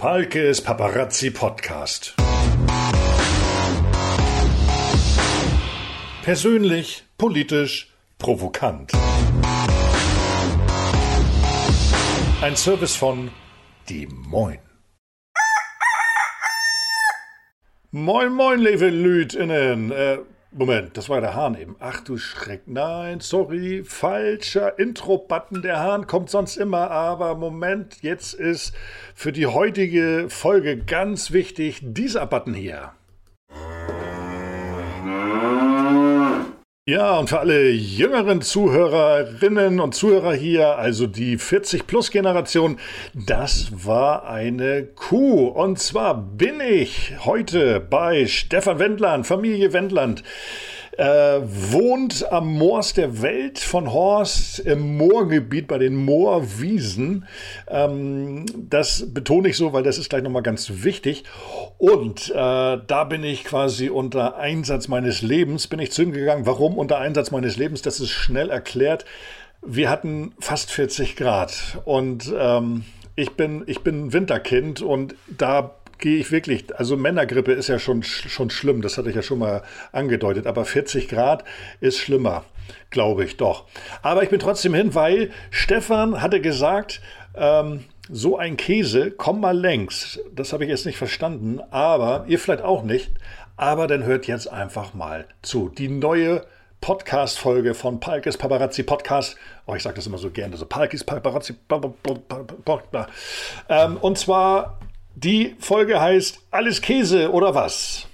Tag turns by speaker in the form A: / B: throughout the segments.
A: Palkes Paparazzi Podcast. Persönlich, politisch, provokant. Ein Service von Die Moin. Moin, moin, liebe LütInnen. Äh, Moment, das war der Hahn eben. Ach du Schreck. Nein, sorry, falscher Intro-Button. Der Hahn kommt sonst immer, aber Moment, jetzt ist für die heutige Folge ganz wichtig dieser Button hier. Ja, und für alle jüngeren Zuhörerinnen und Zuhörer hier, also die 40-Plus-Generation, das war eine Kuh. Und zwar bin ich heute bei Stefan Wendland, Familie Wendland äh, wohnt am Moors der Welt von Horst im Moorgebiet bei den Moorwiesen. Ähm, das betone ich so, weil das ist gleich nochmal ganz wichtig. Und äh, da bin ich quasi unter Einsatz meines Lebens, bin ich zu ihm gegangen. Warum unter Einsatz meines Lebens? Das ist schnell erklärt. Wir hatten fast 40 Grad und ähm, ich bin, ich bin Winterkind und da gehe ich wirklich, also Männergrippe ist ja schon, schon schlimm, das hatte ich ja schon mal angedeutet, aber 40 Grad ist schlimmer, glaube ich doch. Aber ich bin trotzdem hin, weil Stefan hatte gesagt, ähm, so ein Käse, komm mal längs. Das habe ich jetzt nicht verstanden, aber ihr vielleicht auch nicht. Aber dann hört jetzt einfach mal zu. Die neue Podcast-Folge von Palkes Paparazzi Podcast. Oh, ich sage das immer so gerne, so Palkes Paparazzi. Ähm, und zwar die Folge heißt Alles Käse oder was?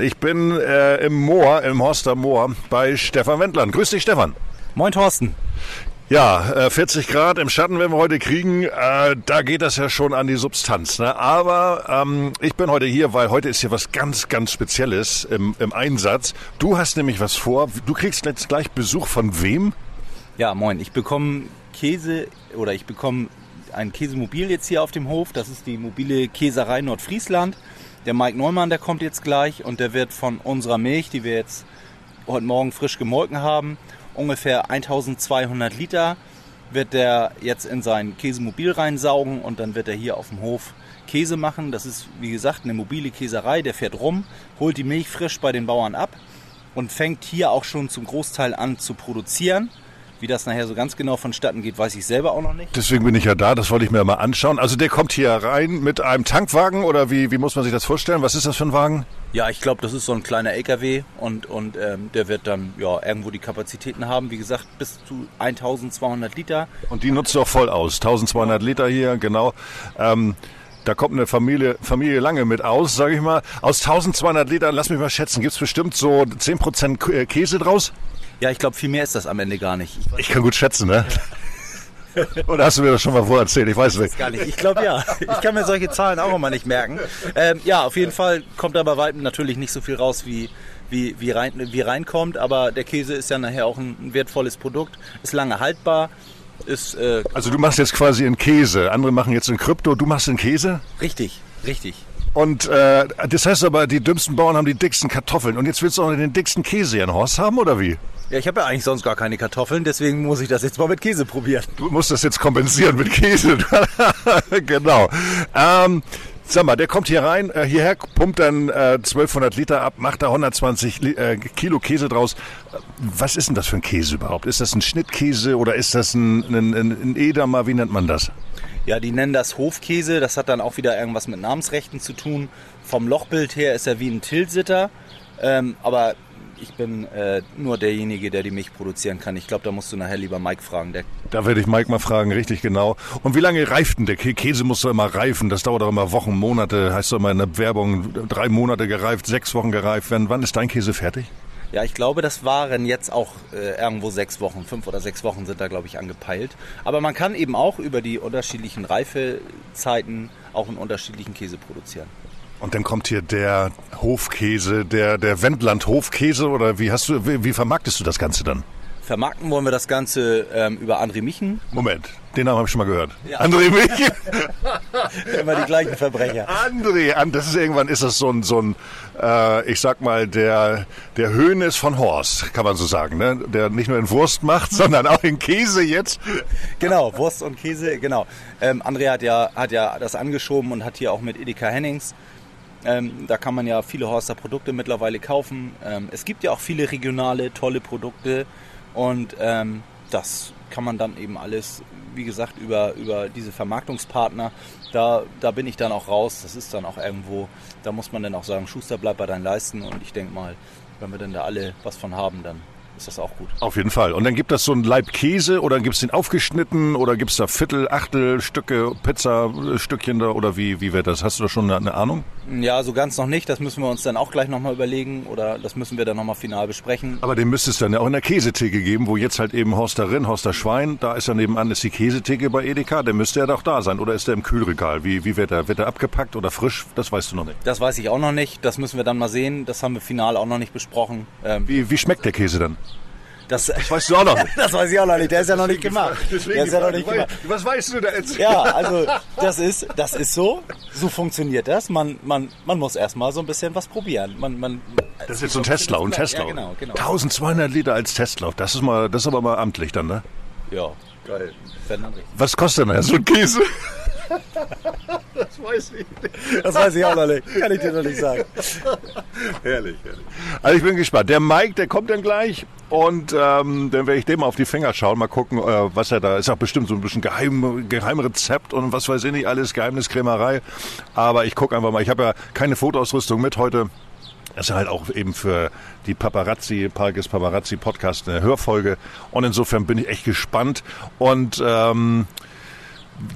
B: Ich bin äh, im Moor, im Horster Moor bei Stefan Wendland. Grüß dich, Stefan.
C: Moin, Thorsten.
B: Ja, äh, 40 Grad im Schatten werden wir heute kriegen. Äh, da geht das ja schon an die Substanz. Ne? Aber ähm, ich bin heute hier, weil heute ist hier was ganz, ganz Spezielles im, im Einsatz. Du hast nämlich was vor. Du kriegst jetzt gleich Besuch von wem?
C: Ja, moin. Ich bekomme Käse oder ich bekomme ein Käsemobil jetzt hier auf dem Hof. Das ist die mobile Käserei Nordfriesland. Der Mike Neumann, der kommt jetzt gleich und der wird von unserer Milch, die wir jetzt heute Morgen frisch gemolken haben, ungefähr 1200 Liter, wird der jetzt in sein Käsemobil reinsaugen und dann wird er hier auf dem Hof Käse machen. Das ist, wie gesagt, eine mobile Käserei. Der fährt rum, holt die Milch frisch bei den Bauern ab und fängt hier auch schon zum Großteil an zu produzieren. Wie das nachher so ganz genau vonstatten geht, weiß ich selber auch noch nicht.
B: Deswegen bin ich ja da, das wollte ich mir mal anschauen. Also der kommt hier rein mit einem Tankwagen oder wie, wie muss man sich das vorstellen? Was ist das für ein Wagen?
C: Ja, ich glaube, das ist so ein kleiner LKW und, und ähm, der wird dann ja irgendwo die Kapazitäten haben. Wie gesagt, bis zu 1200 Liter.
B: Und die nutzt auch voll aus. 1200 Liter hier, genau. Ähm, da kommt eine Familie, Familie lange mit aus, sage ich mal. Aus 1200 Litern, lass mich mal schätzen, gibt es bestimmt so 10% Käse draus?
C: Ja, ich glaube, viel mehr ist das am Ende gar nicht.
B: Ich, ich kann gut schätzen, ne? Oder hast du mir das schon mal vorerzählt? Ich weiß nicht.
C: Gar nicht. Ich glaube ja. Ich kann mir solche Zahlen auch immer nicht merken. Ähm, ja, auf jeden Fall kommt aber weitem natürlich nicht so viel raus, wie, wie, wie, rein, wie reinkommt. Aber der Käse ist ja nachher auch ein wertvolles Produkt, ist lange haltbar. Ist,
B: äh, also du machst jetzt quasi einen Käse. Andere machen jetzt einen Krypto. Du machst einen Käse?
C: Richtig, richtig.
B: Und äh, das heißt aber, die dümmsten Bauern haben die dicksten Kartoffeln. Und jetzt willst du auch den dicksten Käse in Horst haben, oder wie?
C: Ja, ich habe ja eigentlich sonst gar keine Kartoffeln, deswegen muss ich das jetzt mal mit Käse probieren.
B: Du musst das jetzt kompensieren mit Käse. genau. Ähm, sag mal, der kommt hier rein, äh, hierher, pumpt dann äh, 1200 Liter ab, macht da 120 äh, Kilo Käse draus. Was ist denn das für ein Käse überhaupt? Ist das ein Schnittkäse oder ist das ein, ein, ein Edamer? Wie nennt man das?
C: Ja, die nennen das Hofkäse. Das hat dann auch wieder irgendwas mit Namensrechten zu tun. Vom Lochbild her ist er wie ein Tilsitter. Ähm, aber ich bin äh, nur derjenige, der die Milch produzieren kann. Ich glaube, da musst du nachher lieber Mike fragen.
B: Da werde ich Mike mal fragen, richtig genau. Und wie lange reift denn der Käse? muss doch immer reifen. Das dauert doch immer Wochen, Monate. Heißt doch immer in der Werbung, drei Monate gereift, sechs Wochen gereift. Wann, wann ist dein Käse fertig?
C: Ja, ich glaube, das waren jetzt auch äh, irgendwo sechs Wochen. Fünf oder sechs Wochen sind da, glaube ich, angepeilt. Aber man kann eben auch über die unterschiedlichen Reifezeiten auch einen unterschiedlichen Käse produzieren.
B: Und dann kommt hier der Hofkäse, der, der Wendland Hofkäse oder wie hast du, wie, wie vermarktest du das Ganze dann?
C: Vermarkten wollen wir das Ganze ähm, über André Michen.
B: Moment, den Namen habe ich schon mal gehört. Ja. André Michen.
C: Immer die gleichen Verbrecher.
B: André, das ist irgendwann ist das so ein, so ein äh, ich sag mal, der, der Höhnes von Horst, kann man so sagen, ne? Der nicht nur in Wurst macht, sondern auch in Käse jetzt.
C: Genau, Wurst und Käse, genau. Ähm, André hat ja, hat ja das angeschoben und hat hier auch mit Edeka Hennings ähm, da kann man ja viele Horster Produkte mittlerweile kaufen. Ähm, es gibt ja auch viele regionale, tolle Produkte. Und ähm, das kann man dann eben alles, wie gesagt, über, über diese Vermarktungspartner, da, da bin ich dann auch raus. Das ist dann auch irgendwo, da muss man dann auch sagen, Schuster, bleib bei deinen Leisten. Und ich denke mal, wenn wir dann da alle was von haben, dann ist das auch gut.
B: Auf jeden Fall. Und dann gibt es so einen Leib Käse oder gibt es den aufgeschnitten oder gibt es da Viertel, Achtel, Stücke, Pizzastückchen da oder wie, wie wird das? Hast du da schon eine, eine, Ahnung?
C: Ja, so ganz noch nicht. Das müssen wir uns dann auch gleich nochmal überlegen oder das müssen wir dann nochmal final besprechen.
B: Aber den müsste es dann ja auch in der Käsetheke geben, wo jetzt halt eben Horster Rinn, Horster Schwein, da ist ja nebenan ist die Käsetheke bei Edeka, der müsste ja doch da sein oder ist der im Kühlregal? Wie, wie wird er? Wird er abgepackt oder frisch? Das weißt du noch nicht.
C: Das weiß ich auch noch nicht. Das müssen wir dann mal sehen. Das haben wir final auch noch nicht besprochen.
B: Ähm wie, wie schmeckt der Käse dann?
C: Das, das weißt du auch noch nicht. das weiß ich auch noch nicht. Der ist ja noch nicht gemacht. Der ist ja noch nicht gemacht.
B: Was weißt du da jetzt?
C: Ja, also das ist, das ist so. So funktioniert das. Man, man, man muss erstmal so ein bisschen was probieren. Man, man,
B: das ist jetzt so ein Testlauf, ein Testlauf. Ja, genau, genau. 1200 Liter als Testlauf. Das ist mal, das ist aber mal amtlich dann, ne?
C: Ja, geil.
B: Was kostet denn so ein Käse?
C: das weiß ich nicht. Das weiß ich auch noch nicht. Kann ich dir noch nicht sagen.
B: herrlich, herrlich. Also ich bin gespannt. Der Mike, der kommt dann gleich und ähm, dann werde ich dem mal auf die Finger schauen, mal gucken, äh, was er da ist. Auch bestimmt so ein bisschen geheim, Geheimrezept und was weiß ich nicht, alles Geheimniskrämerei. Aber ich gucke einfach mal. Ich habe ja keine Fotoausrüstung mit heute. Das ist halt auch eben für die Paparazzi, Parkes Paparazzi Podcast eine Hörfolge. Und insofern bin ich echt gespannt. Und ähm,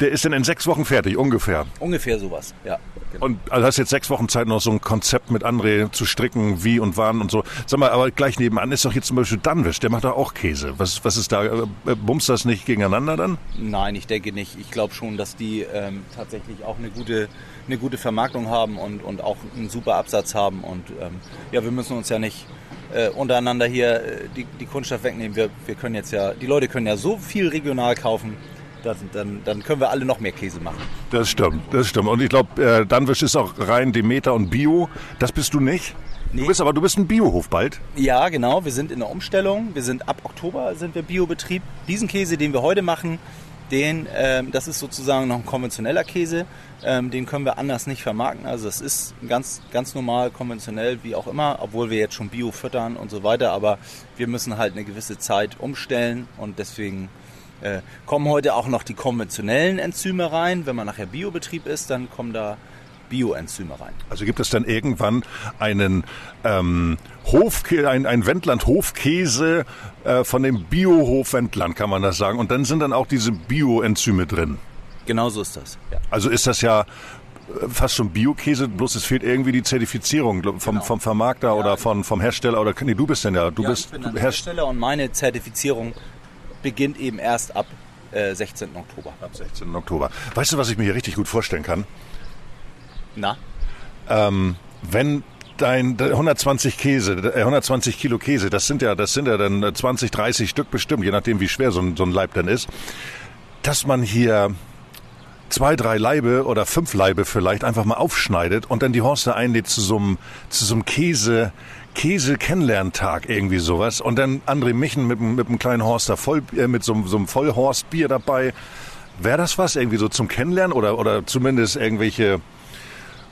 B: der ist dann in sechs Wochen fertig, ungefähr.
C: Ungefähr sowas, ja.
B: Genau. Und also hast jetzt sechs Wochen Zeit, noch so ein Konzept mit André zu stricken, wie und wann und so. Sag mal, aber gleich nebenan ist doch jetzt zum Beispiel Danwisch, der macht doch auch Käse. Was, was ist da? Äh, bumst das nicht gegeneinander dann?
C: Nein, ich denke nicht. Ich glaube schon, dass die ähm, tatsächlich auch eine gute, eine gute Vermarktung haben und, und auch einen super Absatz haben. Und ähm, ja, wir müssen uns ja nicht äh, untereinander hier äh, die, die Kunststoff wegnehmen. Wir, wir können jetzt ja, die Leute können ja so viel regional kaufen das, dann, dann können wir alle noch mehr Käse machen.
B: Das stimmt, das stimmt. Und ich glaube, äh, Danwisch ist auch rein Demeter und Bio. Das bist du nicht? Nee. Du bist aber du bist ein Biohof bald.
C: Ja, genau. Wir sind in der Umstellung. Wir sind ab Oktober sind wir Biobetrieb. Diesen Käse, den wir heute machen, den, ähm, das ist sozusagen noch ein konventioneller Käse. Ähm, den können wir anders nicht vermarkten. Also es ist ganz, ganz normal, konventionell, wie auch immer, obwohl wir jetzt schon Bio füttern und so weiter. Aber wir müssen halt eine gewisse Zeit umstellen und deswegen äh, kommen heute auch noch die konventionellen Enzyme rein. Wenn man nachher Biobetrieb ist, dann kommen da Bioenzyme rein.
B: Also gibt es dann irgendwann einen ähm, Hofkäse, ein, ein Wendland-Hofkäse äh, von dem Biohof Wendland, kann man das sagen. Und dann sind dann auch diese Bioenzyme drin.
C: Genau so ist das.
B: Ja. Also ist das ja äh, fast schon Biokäse, bloß es fehlt irgendwie die Zertifizierung vom, genau. vom Vermarkter ja, oder von, vom Hersteller oder nee, du bist denn ja, du
C: ja,
B: bist
C: ich bin du Hersteller und meine Zertifizierung beginnt eben erst ab äh, 16. Oktober.
B: Ab 16. Oktober. Weißt du, was ich mir hier richtig gut vorstellen kann?
C: Na?
B: Ähm, wenn dein 120 Käse, äh, 120 Kilo Käse, das sind ja, das sind ja dann 20, 30 Stück bestimmt, je nachdem wie schwer so ein, so ein Leib dann ist, dass man hier zwei, drei Leibe oder fünf Leibe vielleicht einfach mal aufschneidet und dann die Horste einlädt zu so einem, zu so einem Käse, Käse-Kennenlerntag, irgendwie sowas. Und dann André Michen mit, mit einem kleinen Horster voll, äh, mit so, so einem Vollhorstbier dabei. Wäre das was irgendwie so zum Kennenlernen oder, oder zumindest irgendwelche,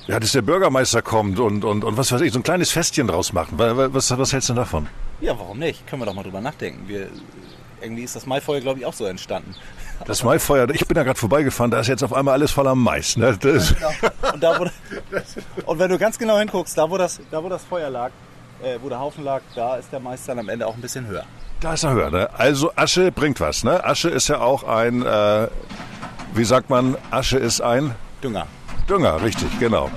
B: ja, dass der Bürgermeister kommt und, und, und was weiß ich, so ein kleines Festchen draus machen. Was, was hältst du davon?
C: Ja, warum nicht? Können wir doch mal drüber nachdenken. Wir, irgendwie ist das Maifeuer, glaube ich, auch so entstanden.
B: Das Maifeuer, ich bin da gerade vorbeigefahren, da ist jetzt auf einmal alles voller Mais. Ne? Ja,
C: genau. und, da, wo, und wenn du ganz genau hinguckst, da wo das, da, wo das Feuer lag, äh, wo der Haufen lag, da ist der Mais dann am Ende auch ein bisschen höher.
B: Da ist er höher, ne? Also Asche bringt was, ne? Asche ist ja auch ein, äh, wie sagt man, Asche ist ein...
C: Dünger.
B: Dünger, richtig, genau.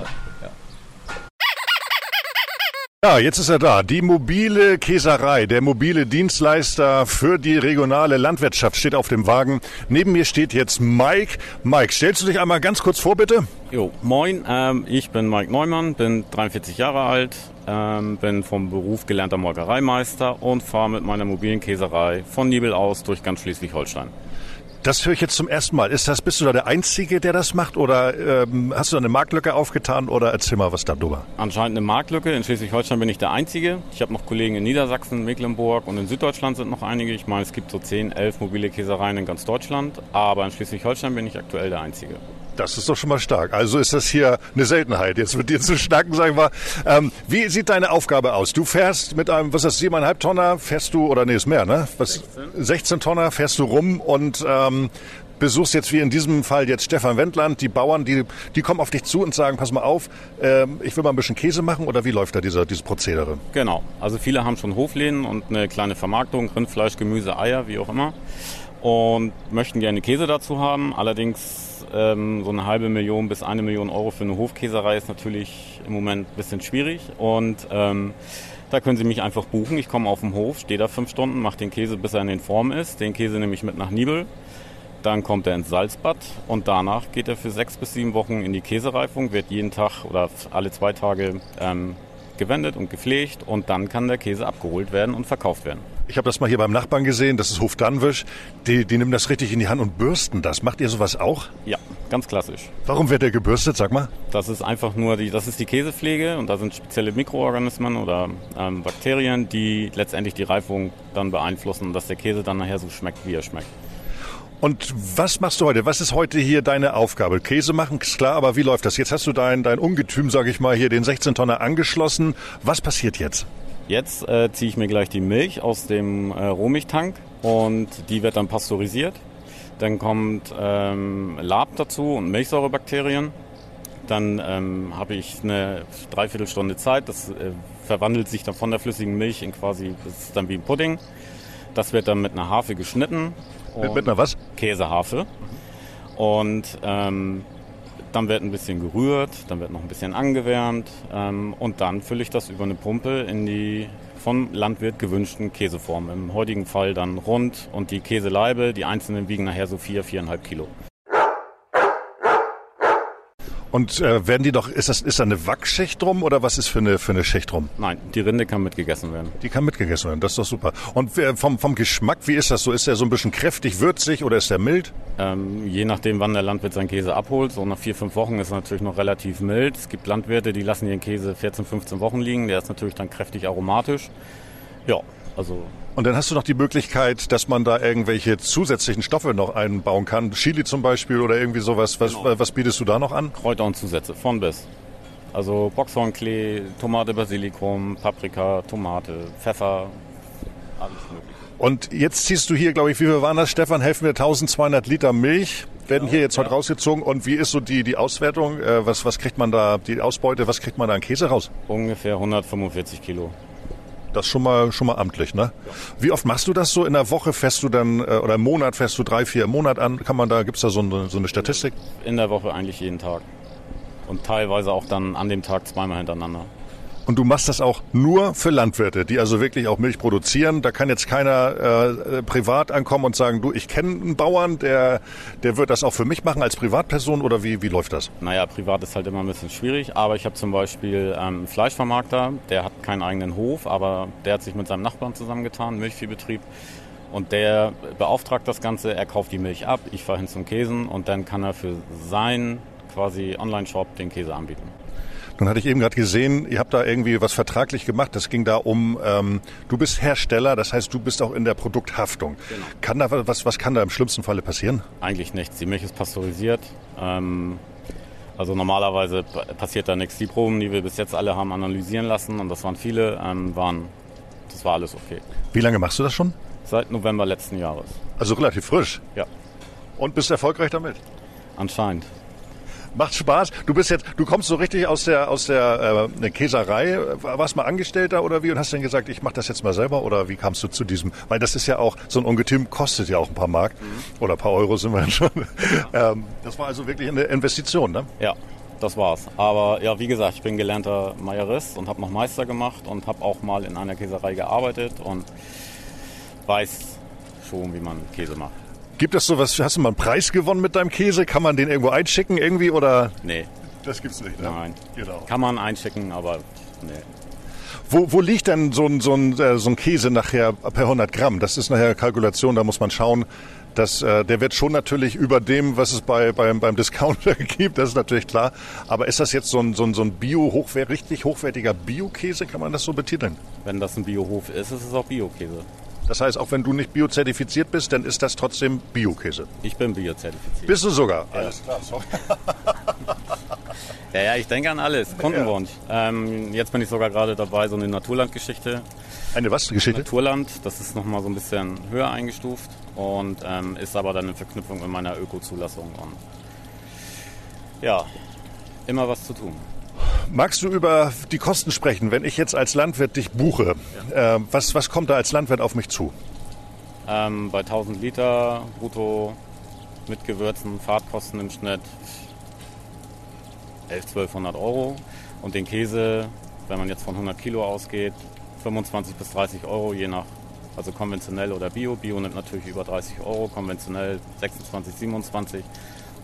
B: Ja, jetzt ist er da. Die mobile Käserei, der mobile Dienstleister für die regionale Landwirtschaft steht auf dem Wagen. Neben mir steht jetzt Mike. Mike, stellst du dich einmal ganz kurz vor, bitte?
D: Jo, moin, ähm, ich bin Mike Neumann, bin 43 Jahre alt, ähm, bin vom Beruf gelernter Molkereimeister und fahre mit meiner mobilen Käserei von Nibel aus durch ganz Schleswig-Holstein.
B: Das höre ich jetzt zum ersten Mal. Ist das, bist du da der Einzige, der das macht oder ähm, hast du da eine Marktlücke aufgetan oder erzähl mal was darüber?
D: Anscheinend eine Marktlücke. In Schleswig-Holstein bin ich der Einzige. Ich habe noch Kollegen in Niedersachsen, Mecklenburg und in Süddeutschland sind noch einige. Ich meine, es gibt so 10, 11 mobile Käsereien in ganz Deutschland, aber in Schleswig-Holstein bin ich aktuell der Einzige.
B: Das ist doch schon mal stark. Also ist das hier eine Seltenheit, jetzt mit dir zu schnacken, sagen wir. Ähm, wie sieht deine Aufgabe aus? Du fährst mit einem, was ist das, 7,5 Tonner, fährst du, oder nee, ist mehr, ne? Was, 16. 16 Tonner fährst du rum und ähm, besuchst jetzt wie in diesem Fall jetzt Stefan Wendland, die Bauern, die, die kommen auf dich zu und sagen, pass mal auf, ähm, ich will mal ein bisschen Käse machen oder wie läuft da dieser, dieses Prozedere?
D: Genau, also viele haben schon Hofläden und eine kleine Vermarktung, Rindfleisch, Gemüse, Eier, wie auch immer und möchten gerne Käse dazu haben. Allerdings ähm, so eine halbe Million bis eine Million Euro für eine Hofkäserei ist natürlich im Moment ein bisschen schwierig und ähm, da können Sie mich einfach buchen. Ich komme auf den Hof, stehe da fünf Stunden, mache den Käse, bis er in den Form ist. Den Käse nehme ich mit nach Nibel. Dann kommt er ins Salzbad und danach geht er für sechs bis sieben Wochen in die Käsereifung, wird jeden Tag oder alle zwei Tage ähm, gewendet und gepflegt und dann kann der Käse abgeholt werden und verkauft werden.
B: Ich habe das mal hier beim Nachbarn gesehen, das ist Hof Danwisch. Die, die nehmen das richtig in die Hand und bürsten das. Macht ihr sowas auch?
D: Ja, ganz klassisch.
B: Warum wird der gebürstet, sag mal?
D: Das ist einfach nur die, das ist die Käsepflege und da sind spezielle Mikroorganismen oder ähm, Bakterien, die letztendlich die Reifung dann beeinflussen, dass der Käse dann nachher so schmeckt, wie er schmeckt.
B: Und was machst du heute? Was ist heute hier deine Aufgabe? Käse machen, ist klar, aber wie läuft das? Jetzt hast du dein, dein Ungetüm, sag ich mal, hier den 16-Tonner angeschlossen. Was passiert jetzt?
D: Jetzt äh, ziehe ich mir gleich die Milch aus dem äh, Rohmilchtank und die wird dann pasteurisiert. Dann kommt ähm, Lab dazu und Milchsäurebakterien. Dann ähm, habe ich eine Dreiviertelstunde Zeit. Das äh, verwandelt sich dann von der flüssigen Milch in quasi, das ist dann wie ein Pudding. Das wird dann mit einer Harfe geschnitten.
B: Mit, mit einer was?
D: Käseharfe. Und ähm, dann wird ein bisschen gerührt, dann wird noch ein bisschen angewärmt ähm, und dann fülle ich das über eine Pumpe in die vom Landwirt gewünschten Käseform. Im heutigen Fall dann rund und die Käseleibe, die einzelnen wiegen nachher so vier, viereinhalb Kilo.
B: Und äh, werden die doch, ist das ist da eine Wachschicht drum oder was ist für eine für eine Schicht drum?
D: Nein, die Rinde kann mitgegessen werden.
B: Die kann mitgegessen werden, das ist doch super. Und äh, vom, vom Geschmack, wie ist das so? Ist der so ein bisschen kräftig, würzig oder ist der mild?
D: Ähm, je nachdem, wann der Landwirt seinen Käse abholt. So nach vier, fünf Wochen ist er natürlich noch relativ mild. Es gibt Landwirte, die lassen ihren Käse 14, 15 Wochen liegen. Der ist natürlich dann kräftig aromatisch. Ja, also
B: und dann hast du noch die Möglichkeit, dass man da irgendwelche zusätzlichen Stoffe noch einbauen kann. Chili zum Beispiel oder irgendwie sowas. Was, genau. was bietest du da noch an?
D: Kräuter und Zusätze, von bis. Also Boxhornklee, Tomate, Basilikum, Paprika, Tomate, Pfeffer, alles mögliche.
B: Und jetzt ziehst du hier, glaube ich, wie viel waren das, Stefan? Helfen wir 1200 Liter Milch werden hier jetzt heute rausgezogen. Und wie ist so die, die Auswertung? Äh, was, was kriegt man da, die Ausbeute, was kriegt man da an Käse raus?
D: Ungefähr 145 Kilo.
B: Das schon mal, schon mal amtlich, ne? Ja. Wie oft machst du das so? In der Woche fährst du dann, äh, oder im Monat fährst du drei, vier im Monat an? Kann man da, gibt's da so eine, so eine Statistik?
D: In der Woche eigentlich jeden Tag. Und teilweise auch dann an dem Tag zweimal hintereinander.
B: Und du machst das auch nur für Landwirte, die also wirklich auch Milch produzieren. Da kann jetzt keiner äh, privat ankommen und sagen, du, ich kenne einen Bauern, der, der wird das auch für mich machen als Privatperson oder wie, wie läuft das?
D: Naja, privat ist halt immer ein bisschen schwierig, aber ich habe zum Beispiel ähm, einen Fleischvermarkter, der hat keinen eigenen Hof, aber der hat sich mit seinem Nachbarn zusammengetan, Milchviehbetrieb. Und der beauftragt das Ganze, er kauft die Milch ab, ich fahre hin zum Käsen und dann kann er für seinen quasi Online-Shop den Käse anbieten.
B: Nun hatte ich eben gerade gesehen, ihr habt da irgendwie was vertraglich gemacht. Das ging da um, ähm, du bist Hersteller, das heißt, du bist auch in der Produkthaftung. Genau. Kann da was, was kann da im schlimmsten Falle passieren?
D: Eigentlich nichts. Die Milch ist pasteurisiert. Ähm, also normalerweise passiert da nichts. Die Proben, die wir bis jetzt alle haben analysieren lassen, und das waren viele, ähm, waren, das war alles okay.
B: Wie lange machst du das schon?
D: Seit November letzten Jahres.
B: Also relativ frisch?
D: Ja.
B: Und bist erfolgreich damit?
D: Anscheinend.
B: Macht Spaß. Du bist jetzt, du kommst so richtig aus der aus der äh, Käserei. Warst mal Angestellter oder wie und hast dann gesagt, ich mache das jetzt mal selber oder wie kamst du zu diesem? Weil das ist ja auch so ein Ungetüm kostet ja auch ein paar Mark mhm. oder ein paar Euro sind wir dann schon. ähm, das war also wirklich eine Investition, ne?
D: Ja. das war's. Aber ja, wie gesagt, ich bin gelernter Meierist und habe noch Meister gemacht und habe auch mal in einer Käserei gearbeitet und weiß schon, wie man Käse macht.
B: Gibt es sowas, hast du mal einen Preis gewonnen mit deinem Käse? Kann man den irgendwo einschicken irgendwie oder?
D: Nee,
B: Das gibt's nicht, ne?
D: nein.
B: Genau.
D: Kann man einschicken, aber nee.
B: Wo, wo liegt denn so ein, so, ein, äh, so ein Käse nachher per 100 Gramm? Das ist nachher Kalkulation, da muss man schauen. dass äh, der wird schon natürlich über dem, was es bei, beim, beim Discounter gibt, das ist natürlich klar. Aber ist das jetzt so ein, so ein, so ein Bio, hochwer richtig hochwertiger Bio-Käse, kann man das so betiteln?
D: Wenn das ein Biohof ist, ist es auch Bio-Käse.
B: Das heißt, auch wenn du nicht biozertifiziert bist, dann ist das trotzdem Bio-Käse.
D: Ich bin biozertifiziert.
B: Bist du sogar? Alles klar, sorry.
D: Ja, ja, ich denke an alles. Kundenwunsch. Ähm, jetzt bin ich sogar gerade dabei, so eine Naturlandgeschichte.
B: Eine was? Geschichte?
D: Naturland, das ist nochmal so ein bisschen höher eingestuft und ähm, ist aber dann in Verknüpfung mit meiner Öko-Zulassung. Und ja, immer was zu tun.
B: Magst du über die Kosten sprechen, wenn ich jetzt als Landwirt dich buche? Äh, was, was kommt da als Landwirt auf mich zu?
D: Ähm, bei 1000 Liter brutto mit Gewürzen, Fahrtkosten im Schnitt 11, 1200 Euro. Und den Käse, wenn man jetzt von 100 Kilo ausgeht, 25 bis 30 Euro, je nach, also konventionell oder Bio. Bio nimmt natürlich über 30 Euro, konventionell 26, 27.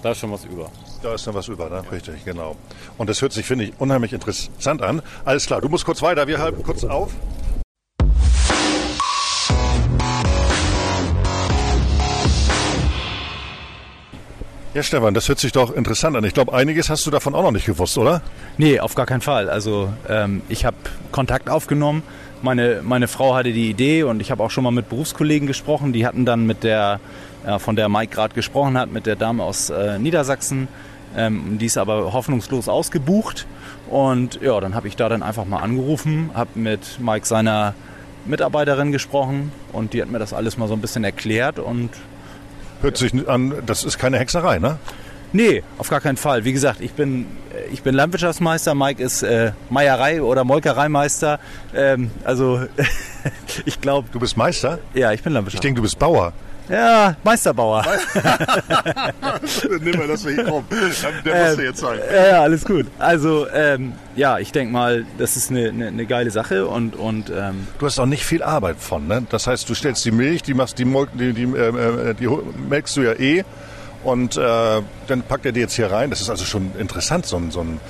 D: Da ist schon was über.
B: Da ist dann was über, ne? Richtig, genau. Und das hört sich, finde ich, unheimlich interessant an. Alles klar, du musst kurz weiter, wir halten kurz auf. Ja, Stefan, das hört sich doch interessant an. Ich glaube, einiges hast du davon auch noch nicht gewusst, oder?
C: Nee, auf gar keinen Fall. Also ähm, ich habe Kontakt aufgenommen. Meine, meine Frau hatte die Idee und ich habe auch schon mal mit Berufskollegen gesprochen. Die hatten dann mit der, äh, von der Mike gerade gesprochen hat, mit der Dame aus äh, Niedersachsen. Ähm, die ist aber hoffnungslos ausgebucht. Und ja, dann habe ich da dann einfach mal angerufen, habe mit Mike seiner Mitarbeiterin gesprochen und die hat mir das alles mal so ein bisschen erklärt und
B: Hört sich an, das ist keine Hexerei, ne?
C: Nee, auf gar keinen Fall. Wie gesagt, ich bin, ich bin Landwirtschaftsmeister, Mike ist äh, Meierei- oder Molkereimeister. Ähm, also ich glaube,
B: Du bist Meister?
C: ja, ich bin
B: Ich
C: Landwirtschaft.
B: denke, du bist Bauer.
C: ja, Meisterbauer.
B: Nimm mal das nicht rum. Der
C: musste
B: jetzt sein.
C: Ja, ja, alles gut. Also ähm, ja, ich denke mal, das ist eine, eine, eine geile Sache und, und ähm,
B: Du hast auch nicht viel Arbeit von, ne? Das heißt, du stellst die Milch, die machst die, die, die, äh, äh, die melkst du ja eh und äh, dann packt er die jetzt hier rein. Das ist also schon interessant, so ein, so ein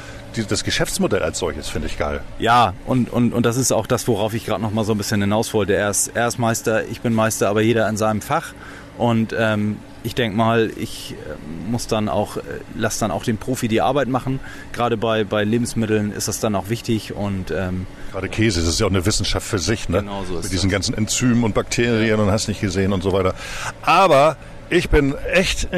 B: das Geschäftsmodell als solches finde ich geil.
C: Ja, und, und, und das ist auch das, worauf ich gerade noch mal so ein bisschen hinaus wollte. Er ist, er ist Meister, ich bin Meister, aber jeder in seinem Fach. Und ähm, ich denke mal, ich äh, muss dann auch, äh, lass dann auch den Profi die Arbeit machen. Gerade bei, bei Lebensmitteln ist das dann auch wichtig und ähm,
B: Gerade Käse, das ist ja auch eine Wissenschaft für sich, ne?
C: Genau so ist
B: Mit diesen
C: das.
B: ganzen Enzymen und Bakterien und hast nicht gesehen und so weiter. Aber ich bin echt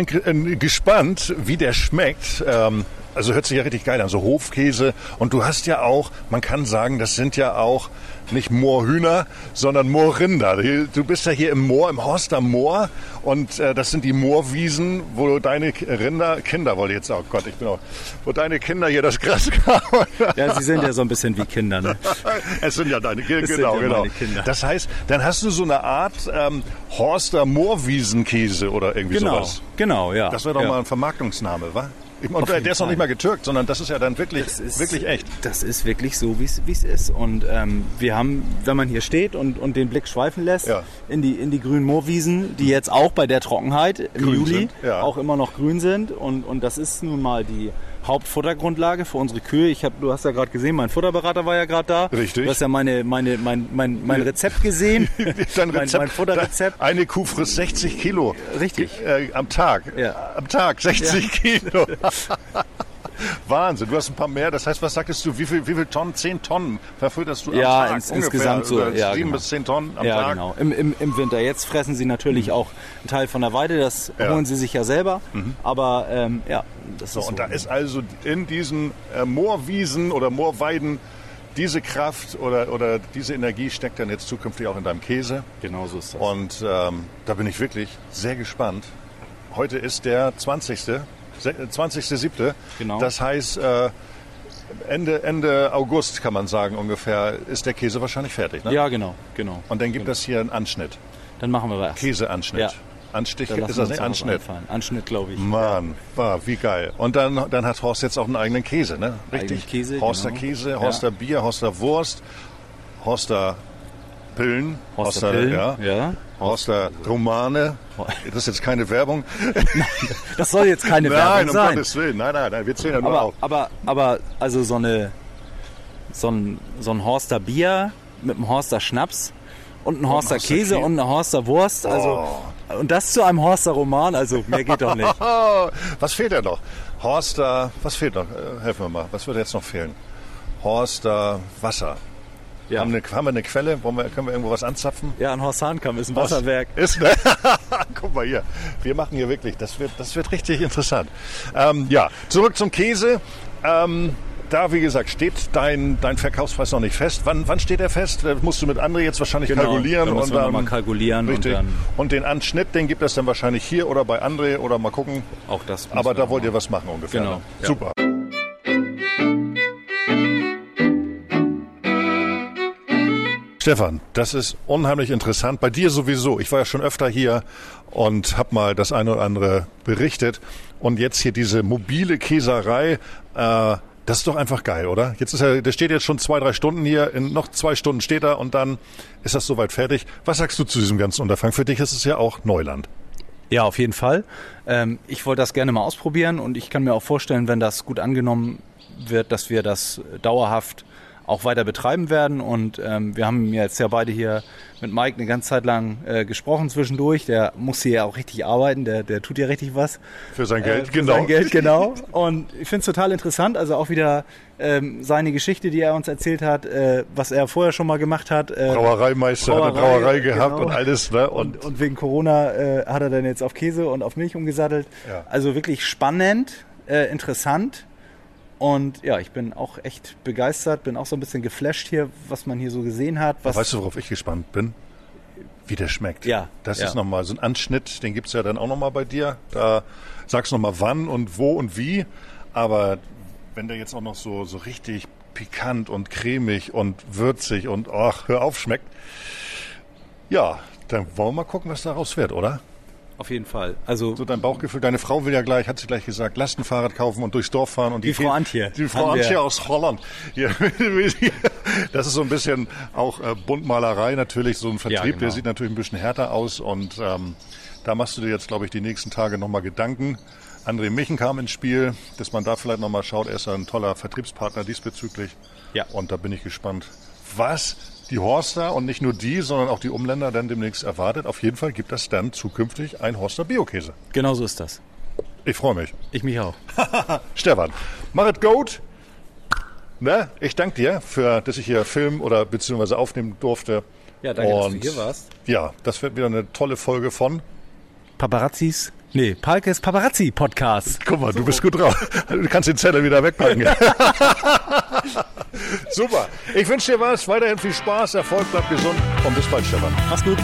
B: gespannt, wie der schmeckt. Ähm, also hört sich ja richtig geil an, so Hofkäse. Und du hast ja auch, man kann sagen, das sind ja auch nicht Moorhühner, sondern Moorrinder. Du bist ja hier im Moor, im Horster Moor. Und äh, das sind die Moorwiesen, wo deine Rinder, Kinder, wollte ich jetzt, oh Gott, ich bin auch, wo deine Kinder hier das Gras kauen.
C: ja, sie sind ja so ein bisschen wie Kinder. Ne?
B: Es sind ja deine Kinder,
C: sind
B: genau,
C: ja
B: genau.
C: Kinder.
B: Das heißt, dann hast du so eine Art ähm, Horster Moorwiesenkäse oder irgendwie
C: Genau,
B: sowas.
C: genau, ja.
B: Das wäre doch
C: ja.
B: mal ein Vermarktungsname, wa? Ich- der
C: jeden
B: ist noch nicht mal getürkt, sondern das ist ja dann wirklich,
C: ist-
B: wirklich echt.
C: Das ist wirklich so, wie es wie es ist. Und ähm, wir haben, wenn man hier steht und, und den Blick schweifen lässt,
B: Ja.
C: in, die, in die grünen Moorwiesen, die jetzt auch bei der Trockenheit im
B: Grün
C: Juli
B: ja.
C: auch immer noch grün sind. Und, und das ist nun mal die Hauptfuttergrundlage für unsere Kühe. Ich hab, du hast ja gerade gesehen, mein Futterberater war ja gerade da.
B: Richtig.
C: Du hast ja meine, meine, mein, mein, mein Rezept gesehen.
B: Dein
C: mein,
B: Rezept,
C: mein Futterrezept.
B: Eine Kuh frisst 60 Kilo.
C: Richtig.
B: Äh, am Tag.
C: Ja.
B: Am Tag 60 Kilo. Wahnsinn, du hast ein paar mehr. Das heißt, was sagtest du, wie viel, wie viel Tonnen? 10 Tonnen verfütterst du am
C: Ja,
B: Tag?
C: ins-
B: Ungefähr
C: insgesamt so, ja,
B: 7
C: genau.
B: bis 10 Tonnen am
C: ja,
B: Tag.
C: genau. Im, im, Im Winter. Jetzt fressen sie natürlich auch einen Teil von der Weide. Das
B: Ja.
C: holen sie sich ja selber. Aber ähm, ja, das
B: So,
C: ist so.
B: und da ist also in diesen äh, Moorwiesen oder Moorweiden diese Kraft oder, oder diese Energie steckt dann jetzt zukünftig auch in deinem Käse.
C: Genau so ist das.
B: Und ähm, da bin ich wirklich sehr gespannt. Heute ist der 20. se- äh, 20.07.
C: Genau.
B: Das heißt, äh, Ende, Ende August kann man sagen ungefähr, ist der Käse wahrscheinlich fertig. Ne?
C: Ja, genau, genau.
B: Und dann gibt es hier einen Anschnitt,
C: Dann machen wir was.
B: Käseanschnitt.
C: Ja.
B: Anstich,
C: Da
B: ist das nicht Anschnitt?
C: Anschnitt, glaube ich.
B: Mann, war wie geil. Und dann, dann hat Horst jetzt auch einen eigenen Käse, ne? Richtig.
C: Käse,
B: Horster
C: genau.
B: Käse,
C: Ja.
B: Horster Bier, Horster Wurst, Horster Pillen,
C: Horster Pillen,
B: ja.
C: ja.
B: Horster Romane. Das ist jetzt keine Werbung.
C: Das soll jetzt keine
B: nein,
C: Werbung
B: um
C: sein.
B: Gottes Willen. Nein, nein, nein, wir zählen ja nur
C: aber,
B: auf.
C: aber, aber, also so eine, so ein, so ein Horster Bier mit einem Horster Schnaps und ein Horster
B: Horster
C: Käse
B: Käse.
C: und eine Horster Wurst, also, und das zu einem Horster Roman, also mehr geht doch nicht.
B: Oh, was fehlt denn noch? Horster, was fehlt noch? Äh, Helfen wir mal. Was würde jetzt noch fehlen? Horster Wasser.
C: Ja.
B: Haben, wir eine, haben wir eine Quelle? Wollen wir, können wir irgendwo was anzapfen?
C: Ja, ein Horst Hahnkamm ist ein Wasserwerk.
B: Ist, ne? Guck mal hier. Wir machen hier wirklich, das wird, das wird richtig interessant. Ähm, ja, zurück zum Käse. Ähm, da, wie gesagt, steht dein, dein Verkaufspreis noch nicht fest. Wann, wann steht er fest? Das musst du mit André jetzt wahrscheinlich kalkulieren.
C: Genau, müssen wir
B: und
C: noch mal
B: dann,
C: kalkulieren
B: richtig.
C: und dann
B: und den Anschnitt, den gibt es dann wahrscheinlich hier oder bei André oder mal gucken.
C: auch das.
B: Aber da wollt ihr
C: machen.
B: was machen ungefähr.
C: Genau,
B: ne?
C: ja.
B: Super. Stefan, das ist unheimlich interessant. Bei dir sowieso. Ich war ja schon öfter hier und habe mal das eine oder andere berichtet. Und jetzt hier diese mobile Käserei. Äh, das ist doch einfach geil, oder? Jetzt ist er, der steht jetzt schon zwei, drei Stunden hier. In noch zwei Stunden steht er und dann ist das soweit fertig. Was sagst du zu diesem ganzen Unterfangen? Für dich ist es ja auch Neuland.
C: Ja, auf jeden Fall. Ähm, ich wollte das gerne mal ausprobieren und ich kann mir auch vorstellen, wenn das gut angenommen wird, dass wir das dauerhaft auch weiter betreiben werden. Und ähm, wir haben jetzt ja beide hier mit Mike eine ganze Zeit lang äh, gesprochen zwischendurch. Der muss hier ja auch richtig arbeiten, der, der tut ja richtig was.
B: Für sein Geld,
C: Äh, für
B: genau.
C: Sein Geld, genau. Und ich finde es total interessant. Also auch wieder ähm, seine Geschichte, die er uns erzählt hat, äh, was er vorher schon mal gemacht hat. Äh,
B: Brauereimeister hat eine
C: Brauerei,
B: Brauerei gehabt
C: genau.
B: und alles. Ne? Und,
C: und, und wegen Corona äh, hat er dann jetzt auf Käse und auf Milch umgesattelt.
B: Ja.
C: Also wirklich spannend, äh, interessant. Und ja, ich bin auch echt begeistert, bin auch so ein bisschen geflasht hier, was man hier so gesehen hat. Was
B: Weißt du, worauf ich gespannt bin? Wie der schmeckt.
C: Ja,
B: Das
C: ja.
B: ist nochmal so ein Anschnitt, den gibt's ja dann auch nochmal bei dir. Da sagst du nochmal wann und wo und wie. Aber wenn der jetzt auch noch so, so richtig pikant und cremig und würzig und ach, hör auf, schmeckt. Ja, dann wollen wir mal gucken, was daraus wird, oder?
C: Auf jeden Fall. Also
B: So dein Bauchgefühl, deine Frau will ja gleich, hat sie gleich gesagt, lass ein Fahrrad kaufen und durchs Dorf fahren. Und
C: Die Frau Antje.
B: Die Frau Antje aus Holland. Das ist so ein bisschen auch äh, Buntmalerei natürlich, so ein Vertrieb,
C: Ja, genau.
B: der sieht natürlich ein bisschen härter aus. Und ähm, da machst du dir jetzt, glaube ich, die nächsten Tage nochmal Gedanken. André Michen kam ins Spiel, dass man da vielleicht nochmal schaut. Er ist ja ein toller Vertriebspartner diesbezüglich.
C: Ja.
B: Und da bin ich gespannt, was die Horster und nicht nur die, sondern auch die Umländer dann demnächst erwartet. Auf jeden Fall gibt es dann zukünftig ein Horster Biokäse.
C: genau so ist das.
B: Ich freue mich.
C: Ich mich auch.
B: Stefan, mach it gut. Ne? Ich danke dir, für, dass ich hier filmen oder beziehungsweise aufnehmen durfte.
C: Ja, danke, dass du
B: Und
C: hier warst.
B: Ja, das wird wieder eine tolle Folge von.
C: Paparazzis? Nee, Palkes Paparazzi Podcast.
B: Guck mal, du bist gut drauf. Du kannst den Zettel wieder wegpacken. Super. Ich wünsche dir was. Weiterhin viel Spaß, Erfolg, bleib gesund und bis bald, Stefan.
C: Mach's gut.